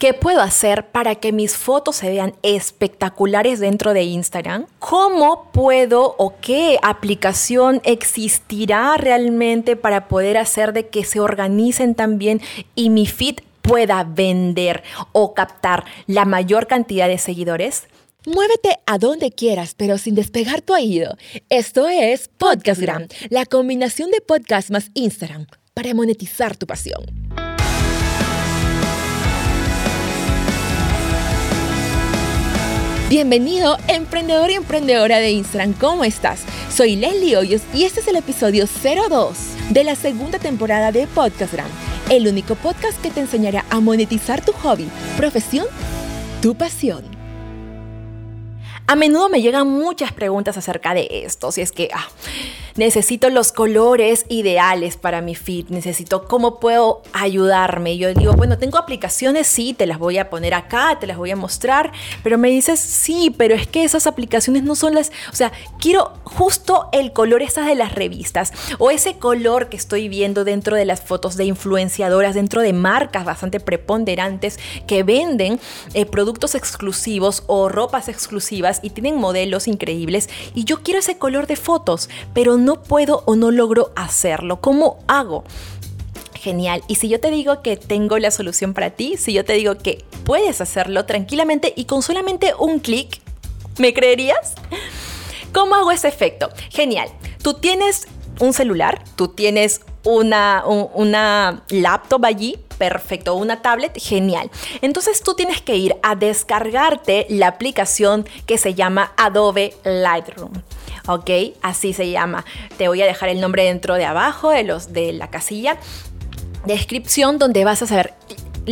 ¿Qué puedo hacer para que mis fotos se vean espectaculares dentro de Instagram? ¿Cómo puedo o qué aplicación existirá realmente para poder hacer de que se organicen también y mi feed pueda vender o captar la mayor cantidad de seguidores? Muévete a donde quieras, pero sin despegar tu oído. Esto es Podcastgram, la combinación de podcast más Instagram para monetizar tu pasión. Bienvenido, emprendedor y emprendedora de Instagram. ¿Cómo estás? Soy Leslie Hoyos y este es el episodio 02 de la segunda temporada de Podcastgram, el único podcast que te enseñará a monetizar tu hobby, profesión, tu pasión. A menudo me llegan muchas preguntas acerca de esto, si es que ah, necesito los colores ideales para mi feed, necesito cómo puedo ayudarme. Yo digo, bueno, tengo aplicaciones, sí, te las voy a poner acá, te las voy a mostrar, pero me dices, sí, pero es que esas aplicaciones no son las, o sea, quiero justo el color esas de las revistas o ese color que estoy viendo dentro de las fotos de influenciadoras, dentro de marcas bastante preponderantes que venden eh, productos exclusivos o ropas exclusivas y tienen modelos increíbles y yo quiero ese color de fotos, pero no puedo o no logro hacerlo. ¿Cómo hago? Genial. Y si yo te digo que tengo la solución para ti, si yo te digo que puedes hacerlo tranquilamente y con solamente un clic, ¿me creerías? ¿Cómo hago ese efecto? Genial. Tú tienes un celular, tú tienes una, una laptop allí, perfecto, una tablet, genial. Entonces tú tienes que ir a descargarte la aplicación que se llama Adobe Lightroom. ¿ok? Así se llama. Te voy a dejar el nombre dentro de abajo de, los, de la casilla descripción donde vas a saber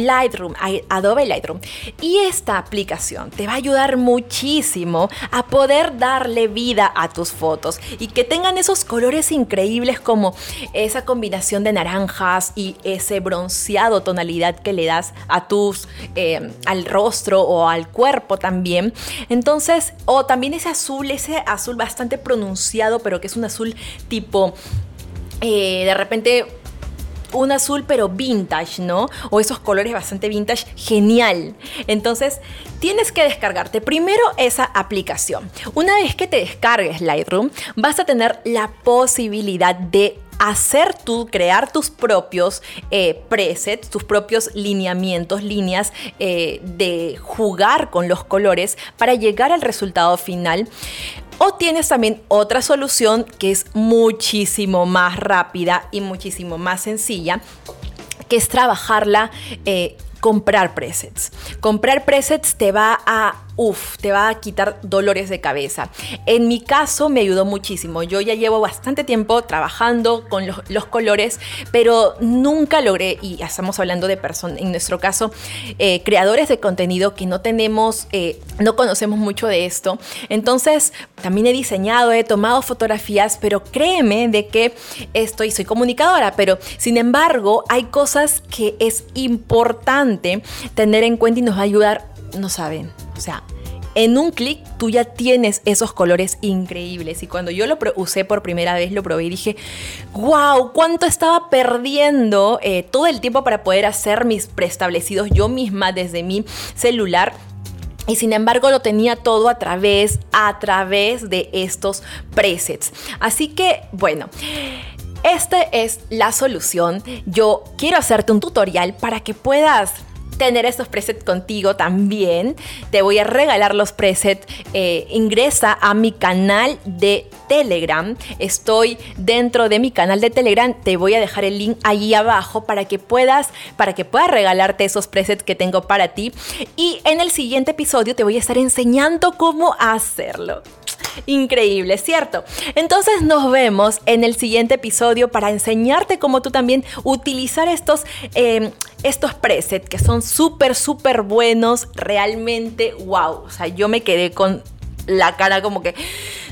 Lightroom, Adobe Lightroom. Y esta aplicación te va a ayudar muchísimo a poder darle vida a tus fotos y que tengan esos colores increíbles como esa combinación de naranjas y ese bronceado tonalidad que le das a tus, eh, al rostro o al cuerpo también. Entonces, o también ese azul, ese azul bastante pronunciado, pero que es un azul tipo... Eh, de repente un azul pero vintage, ¿no? O esos colores bastante vintage, genial. Entonces, tienes que descargarte primero esa aplicación. Una vez que te descargues Lightroom, vas a tener la posibilidad de hacer tú, crear tus propios eh, presets, tus propios lineamientos, líneas eh, de jugar con los colores para llegar al resultado final. O tienes también otra solución que es muchísimo más rápida y muchísimo más sencilla, que es trabajarla, eh, comprar presets. Comprar presets te va a Uf, te va a quitar dolores de cabeza. En mi caso me ayudó muchísimo. Yo ya llevo bastante tiempo trabajando con los, colores, pero nunca logré, y estamos hablando de personas, en nuestro caso, eh, creadores de contenido que no tenemos, eh, no conocemos mucho de esto. Entonces, también he diseñado, he tomado fotografías, pero créeme de que estoy, soy comunicadora, pero sin embargo, hay cosas que es importante tener en cuenta y nos va a ayudar, no saben, o sea, en un clic tú ya tienes esos colores increíbles. Y cuando yo lo usé por primera vez, lo probé y dije, wow, cuánto estaba perdiendo eh, todo el tiempo para poder hacer mis preestablecidos yo misma desde mi celular. Y sin embargo lo tenía todo a través, a través de estos presets. Así que, bueno. Esta es la solución. Yo quiero hacerte un tutorial para que puedas tener estos presets contigo también. Te voy a regalar los presets. Eh, ingresa a mi canal de Telegram. Estoy dentro de mi canal de Telegram. Te voy a dejar el link ahí abajo para que puedas, para que puedas regalarte esos presets que tengo para ti. Y en el siguiente episodio te voy a estar enseñando cómo hacerlo. Increíble, ¿cierto? Entonces nos vemos en el siguiente episodio para enseñarte cómo tú también utilizar estos, em, estos presets que son súper, súper buenos, realmente wow. O sea, yo me quedé con la cara como que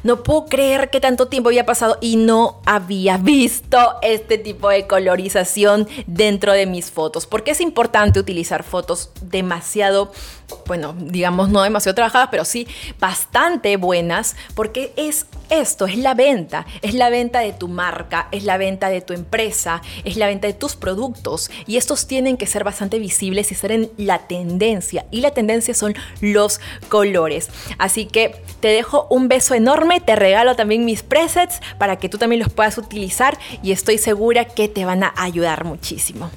no puedo creer que tanto tiempo había pasado y no había visto este tipo de colorización dentro de mis fotos. Porque es importante utilizar fotos demasiado, bueno, digamos no demasiado trabajadas, pero sí bastante buenas, porque es esto, es la venta, es la venta de tu marca, es la venta de tu empresa, es la venta de tus productos y estos tienen que ser bastante visibles y ser en la tendencia y la tendencia son los colores. Así que te dejo un beso enorme, te regalo también mis presets para que tú también los puedas utilizar y estoy segura que te van a ayudar muchísimo.